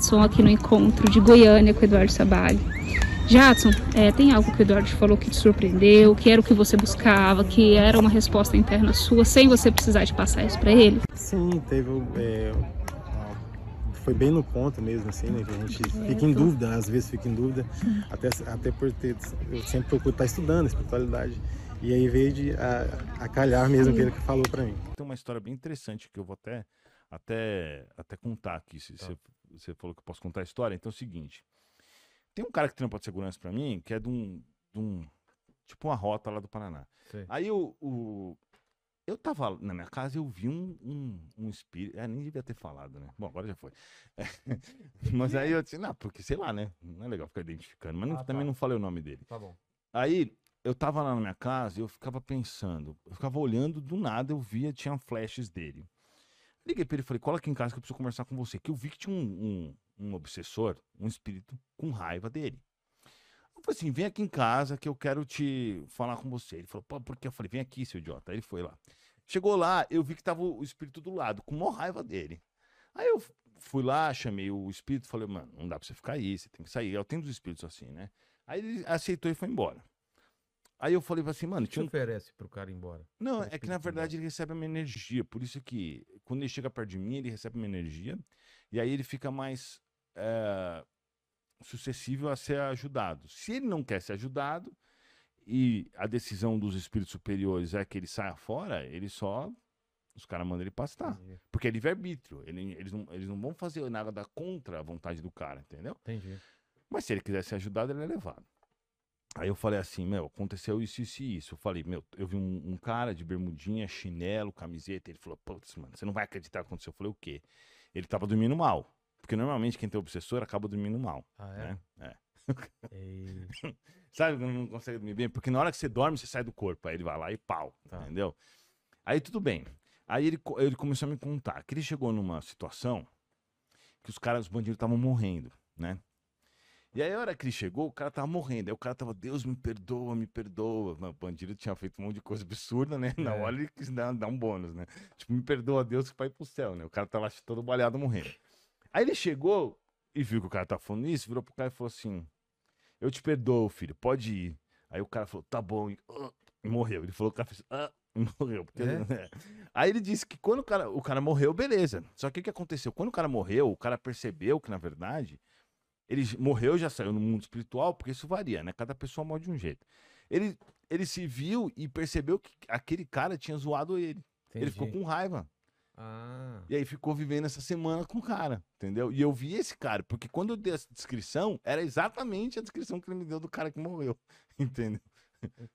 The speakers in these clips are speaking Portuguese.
Jadson aqui no encontro de Goiânia com o Eduardo Sabag. Jadson, é, tem algo que o Eduardo falou que te surpreendeu, que era o que você buscava, que era uma resposta interna sua, sem você precisar de passar isso para ele? Sim, teve. É, foi bem no ponto mesmo, assim, né? Que a gente fica em dúvida, às vezes fica em dúvida, até, até por ter. Eu sempre procuro estar estudando espiritualidade. E aí veio de, a, a calhar mesmo que ele falou para mim. Tem uma história bem interessante que eu vou até, até, até contar aqui. Se tá. você, você falou que eu posso contar a história, então é o seguinte. Tem um cara que trampa de segurança para mim, que é de um, de um, Tipo uma rota lá do Paraná. Sim. Aí o, o, Eu tava na minha casa e eu vi um, um, um espírito. É, nem devia ter falado, né? Bom, agora já foi. É, mas aí eu disse, não, porque sei lá, né? Não é legal ficar identificando. Mas não, ah, também tá. não falei o nome dele. Tá bom. Aí eu tava lá na minha casa e eu ficava pensando, eu ficava olhando, do nada eu via, tinha flashes dele. Liguei pra ele e falei, cola aqui em casa que eu preciso conversar com você. Que eu vi que tinha um, um, um obsessor, um espírito com raiva dele. Eu falei assim, vem aqui em casa que eu quero te falar com você. Ele falou, pô, por que? Eu falei, vem aqui, seu idiota. Aí ele foi lá. Chegou lá, eu vi que tava o espírito do lado, com maior raiva dele. Aí eu fui lá, chamei o espírito, falei, mano, não dá pra você ficar aí, você tem que sair. Eu tenho dos espíritos assim, né? Aí ele aceitou e foi embora. Aí eu falei assim, mano. O que um... oferece pro cara ir embora? Não, é que na verdade ele recebe uma energia. Por isso que quando ele chega perto de mim, ele recebe uma energia. E aí ele fica mais é, sucessível a ser ajudado. Se ele não quer ser ajudado e a decisão dos espíritos superiores é que ele saia fora, ele só. Os caras mandam ele pastar. Entendi. Porque é livre-arbítrio. Ele, eles, não, eles não vão fazer nada contra a vontade do cara, entendeu? Entendi. Mas se ele quiser ser ajudado, ele é levado. Aí eu falei assim, meu, aconteceu isso, isso e isso. Eu falei, meu, eu vi um, um cara de bermudinha, chinelo, camiseta. Ele falou, putz, mano, você não vai acreditar o que aconteceu. Eu falei, o quê? Ele tava dormindo mal. Porque normalmente quem tem obsessor acaba dormindo mal. Ah, é? Né? É. Sabe não consegue dormir bem? Porque na hora que você dorme, você sai do corpo. Aí ele vai lá e pau. Tá. Entendeu? Aí tudo bem. Aí ele, ele começou a me contar que ele chegou numa situação que os caras, os bandidos estavam morrendo, né? E aí, a hora que ele chegou, o cara tava morrendo. Aí o cara tava, Deus me perdoa, me perdoa. o bandido tinha feito um monte de coisa absurda, né? Na hora ele quis dar, dar, um bônus, né? Tipo, me perdoa, Deus, que vai pro céu, né? O cara tava todo balhado morrendo. Aí ele chegou e viu que o cara tava falando isso, virou pro cara e falou assim: Eu te perdoo, filho, pode ir. Aí o cara falou, tá bom, e, uh, e morreu. Ele falou o cara fez, uh, e morreu. Porque, é? Né? Aí ele disse que quando o cara, o cara morreu, beleza. Só que o que aconteceu? Quando o cara morreu, o cara percebeu que, na verdade, ele morreu, já saiu no mundo espiritual, porque isso varia, né? Cada pessoa morre de um jeito. Ele, ele se viu e percebeu que aquele cara tinha zoado ele. Entendi. Ele ficou com raiva. Ah. E aí ficou vivendo essa semana com o cara, entendeu? E eu vi esse cara, porque quando eu dei essa descrição, era exatamente a descrição que ele me deu do cara que morreu, entendeu?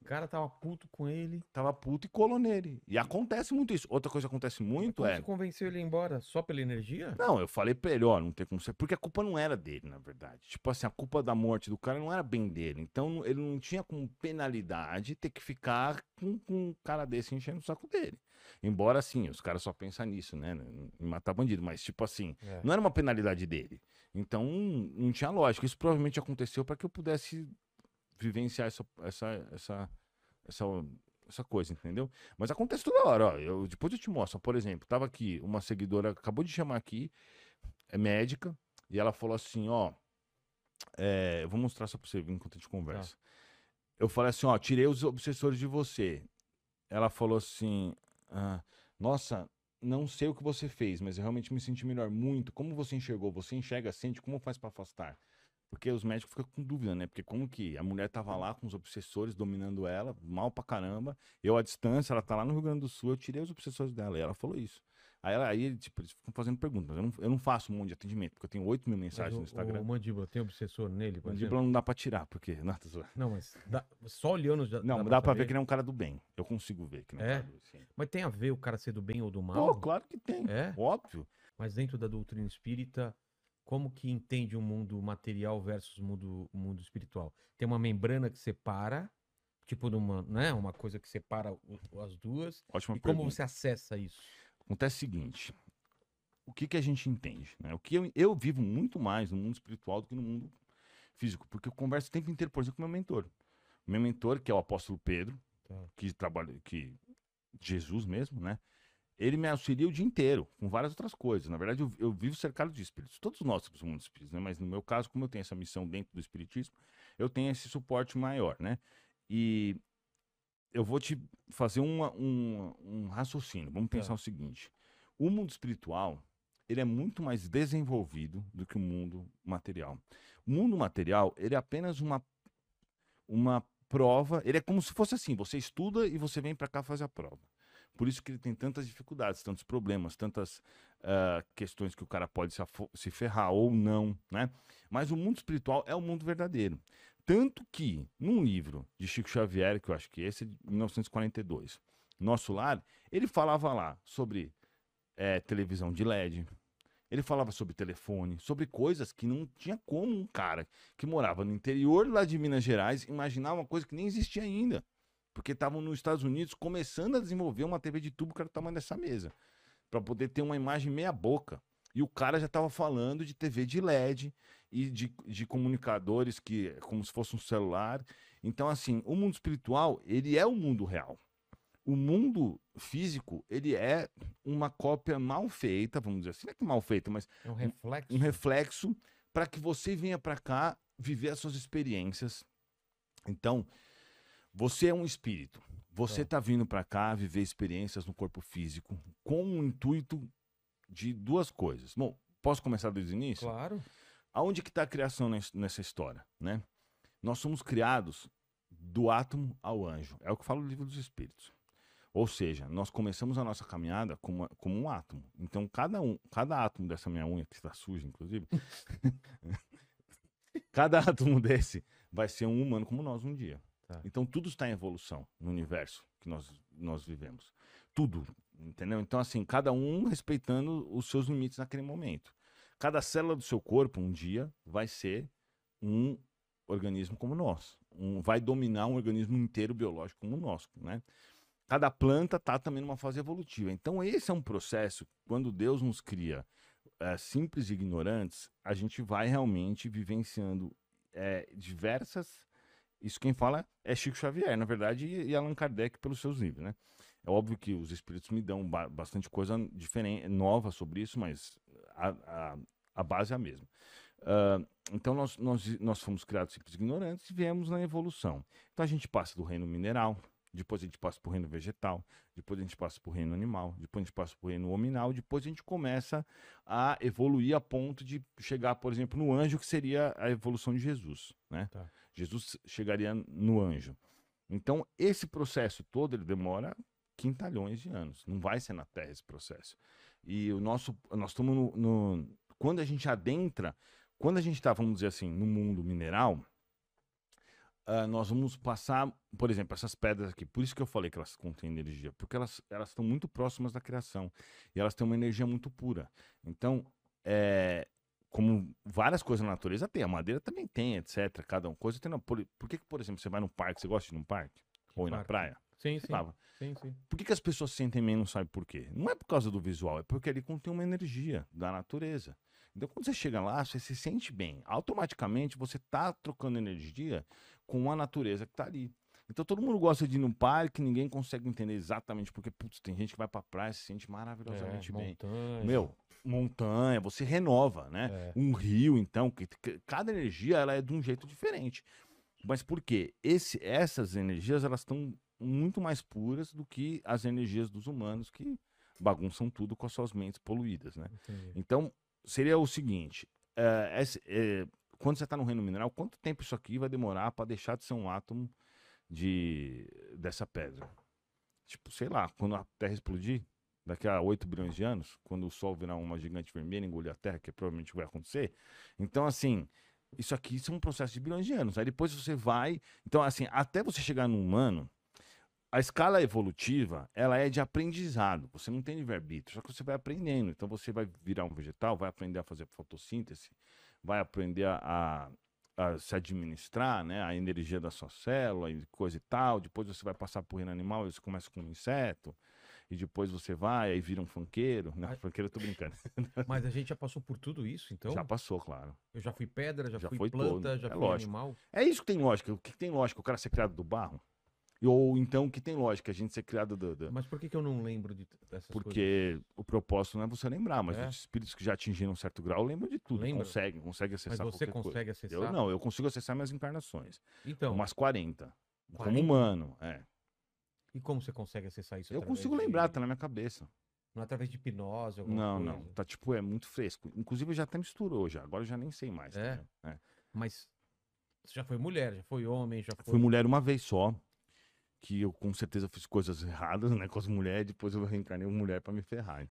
O cara tava puto com ele. Tava puto e colou nele. E acontece muito isso. Outra coisa que acontece muito Mas é. Você convenceu ele a ir embora só pela energia? Não, eu falei pra ele, ó, não tem como ser. Porque a culpa não era dele, na verdade. Tipo assim, a culpa da morte do cara não era bem dele. Então ele não tinha como penalidade ter que ficar com, com um cara desse enchendo o saco dele. Embora, assim, os caras só pensam nisso, né? Em matar bandido. Mas, tipo assim, é. não era uma penalidade dele. Então, não tinha lógica. Isso provavelmente aconteceu para que eu pudesse vivenciar essa, essa, essa, essa, essa coisa, entendeu? Mas acontece toda hora, ó. Eu, depois eu te mostro. Por exemplo, tava aqui, uma seguidora acabou de chamar aqui, é médica, e ela falou assim, ó. É, eu vou mostrar só pra você enquanto a gente conversa. Tá. Eu falei assim, ó, tirei os obsessores de você. Ela falou assim, ah, nossa, não sei o que você fez, mas eu realmente me senti melhor muito. Como você enxergou? Você enxerga, sente, como faz para afastar? Porque os médicos ficam com dúvida, né? Porque como que a mulher tava lá com os obsessores dominando ela, mal pra caramba. Eu à distância, ela tá lá no Rio Grande do Sul, eu tirei os obsessores dela. E ela falou isso. Aí, ela, aí tipo, eles ficam fazendo perguntas. Eu não, eu não faço um monte de atendimento, porque eu tenho 8 mil mensagens o, no Instagram. O mandíbula tem obsessor nele? O mandíbula não dá pra tirar, porque. Não, não mas dá, só olhando já. Não, dá, dá pra, ver que ele é um cara do bem. Eu consigo ver que não é, é um cara do, Mas tem a ver o cara ser do bem ou do mal? Pô, claro que tem. É? Óbvio. Mas dentro da doutrina espírita, como que entende o mundo material versus o mundo, mundo espiritual? Tem uma membrana que separa, tipo uma, né, uma coisa que separa as duas. Ótima e pergunta. como você acessa isso? Acontece o seguinte, o que, que a gente entende? Né? O que eu, eu vivo muito mais no mundo espiritual do que no mundo físico, porque eu converso o tempo inteiro, por exemplo, com meu mentor. Meu mentor, que é o apóstolo Pedro, tá. que trabalha, que Jesus mesmo, né? Ele me auxilia o dia inteiro, com várias outras coisas. Na verdade, eu, eu vivo cercado de espíritos. Todos nós temos um mundo espírito, né? Mas no meu caso, como eu tenho essa missão dentro do espiritismo, eu tenho esse suporte maior, né? E eu vou te fazer uma, um, um raciocínio. Vamos pensar Tá. o seguinte: o mundo espiritual ele é muito mais desenvolvido do que o mundo material. O mundo material ele é apenas uma uma prova. Ele é como se fosse assim: você estuda e você vem para cá fazer a prova. Por isso que ele tem tantas dificuldades, tantos problemas, tantas ah, questões que o cara pode se, se ferrar ou não, né? Mas o mundo espiritual é o mundo verdadeiro. Tanto que, num livro de Chico Xavier, que eu acho que esse é de 1942, Nosso Lar, ele falava lá sobre eh, televisão de LED, ele falava sobre telefone, sobre coisas que não tinha como um cara que morava no interior lá de Minas Gerais imaginar uma coisa que nem existia ainda. Porque estavam nos Estados Unidos começando a desenvolver uma TV de tubo que era o tamanho dessa mesa. Para poder ter uma imagem meia boca. E o cara já estava falando de TV de LED e de, de comunicadores que como se fosse um celular. Então, assim, o mundo espiritual, ele é o mundo real. O mundo físico, ele é uma cópia mal feita, vamos dizer assim, não é que mal feita, mas É um reflexo. um reflexo para que você venha para cá viver as suas experiências. Então, você é um espírito. Você Tá. está vindo para cá viver experiências no corpo físico com o intuito de duas coisas. Bom, posso começar desde o início? Claro. Aonde que está a criação nes- nessa história, né? Nós somos criados do átomo ao anjo. É o que fala o livro dos espíritos. Ou seja, nós começamos a nossa caminhada como, uma- como um átomo. Então, cada um, cada átomo dessa minha unha, que está suja, inclusive, cada átomo desse vai ser um humano como nós um dia. Tá. Então, tudo está em evolução no universo que nós, nós vivemos. Tudo, entendeu? Então, assim, cada um respeitando os seus limites naquele momento. Cada célula do seu corpo, um dia, vai ser um organismo como nós. Um, vai dominar um organismo inteiro biológico como o nosso, né? Cada planta está também numa fase evolutiva. Então, esse é um processo, quando Deus nos cria eh, simples e ignorantes, a gente vai realmente vivenciando eh, diversas. Isso quem fala é Chico Xavier, na verdade, e, Allan Kardec pelos seus livros, né? É óbvio que os espíritos me dão ba- bastante coisa diferente, nova sobre isso, mas a, a, a base é a mesma. Ah, então, nós, nós, nós fomos criados simples ignorantes e viemos na evolução. Então, a gente passa do reino mineral, depois a gente passa para o reino vegetal, depois a gente passa para o reino animal, depois a gente passa para o reino hominal, depois a gente começa a evoluir a ponto de chegar, por exemplo, no anjo, que seria a evolução de Jesus, né? Tá. Jesus chegaria no anjo. Então, esse processo todo, ele demora quintalhões de anos. Não vai ser na Terra esse processo. E o nosso, nós estamos no, no- quando a gente adentra, quando a gente está, vamos dizer assim, no mundo mineral, ah, nós vamos passar, por exemplo, essas pedras aqui. Por isso que eu falei que elas contêm energia, porque elas elas estão muito próximas da criação e elas têm uma energia muito pura. Então, é, como várias coisas na natureza tem, a madeira também tem, etc. Cada uma coisa tem. na- Por, por que, que, por exemplo, você vai num parque, você gosta de ir num parque? Ou ir na parque? praia? Sim, sim. Sim, sim. por que, que as pessoas se sentem menos, sabe por quê? Não é por causa do visual, é porque ali contém uma energia da natureza. Então, quando você chega lá, você se sente bem. Automaticamente, você está trocando energia com a natureza que está ali. Então, todo mundo gosta de ir num parque, ninguém consegue entender exatamente porque, putz, tem gente que vai pra praia e se sente maravilhosamente É, bem. montanha. Meu, montanha, você renova, né? É. Um rio, então, que, que- cada energia ela é de um jeito diferente. Mas por quê? Esse, essas energias elas estão muito mais puras do que as energias dos humanos que bagunçam tudo com as suas mentes poluídas, né? Entendi. Então, seria o seguinte: esse- eh, quando você está no reino mineral, quanto tempo isso aqui vai demorar para deixar de ser um átomo de, dessa pedra? Tipo, sei lá, quando a Terra explodir, daqui a 8 bilhões de anos, quando o Sol virar uma gigante vermelha engolir a Terra, que provavelmente vai acontecer. Então, assim, isso aqui isso é um processo de bilhões de anos. Aí depois você vai. Então, assim, até você chegar no humano, a escala evolutiva, ela é de aprendizado. Você não tem livre-arbítrio, só que você vai aprendendo. Então você vai virar um vegetal, vai aprender a fazer fotossíntese, vai aprender a, a- a se administrar, né? A energia da sua célula e coisa e tal. Depois você vai passar por reino animal, você começa com um inseto. E depois você vai, aí vira um funkeiro. Não, funkeiro eu tô brincando. Mas a gente já passou por tudo isso, então? Já passou, claro. Eu já fui pedra, já, Já fui foi planta, todo, já é fui lógico. animal. É isso que tem lógica. O que tem lógica? O cara ser criado do barro? Ou então que tem lógica, a gente ser criado do, do- Mas por que, que eu não lembro de, dessas coisas? porque o propósito não é você lembrar, mas É? os espíritos que já atingiram um certo grau lembram de tudo, Lembram? conseguem, conseguem Mas acessar você qualquer coisa. consegue acessar? Eu não, eu consigo acessar minhas encarnações. Então, umas 40. Como 40? humano, é. E como você consegue acessar isso? Eu consigo de- lembrar, tá na minha cabeça. Não é através de hipnose, alguma Não, coisa? não. Tá tipo, é muito fresco. Inclusive já até misturou já. Agora eu já nem sei mais. É? entendeu? É. Mas você já foi mulher, já foi homem, já foi... Fui mulher uma vez só. Que eu com certeza fiz coisas erradas, né? Com as mulheres, depois eu reencarnei uma mulher pra me ferrar.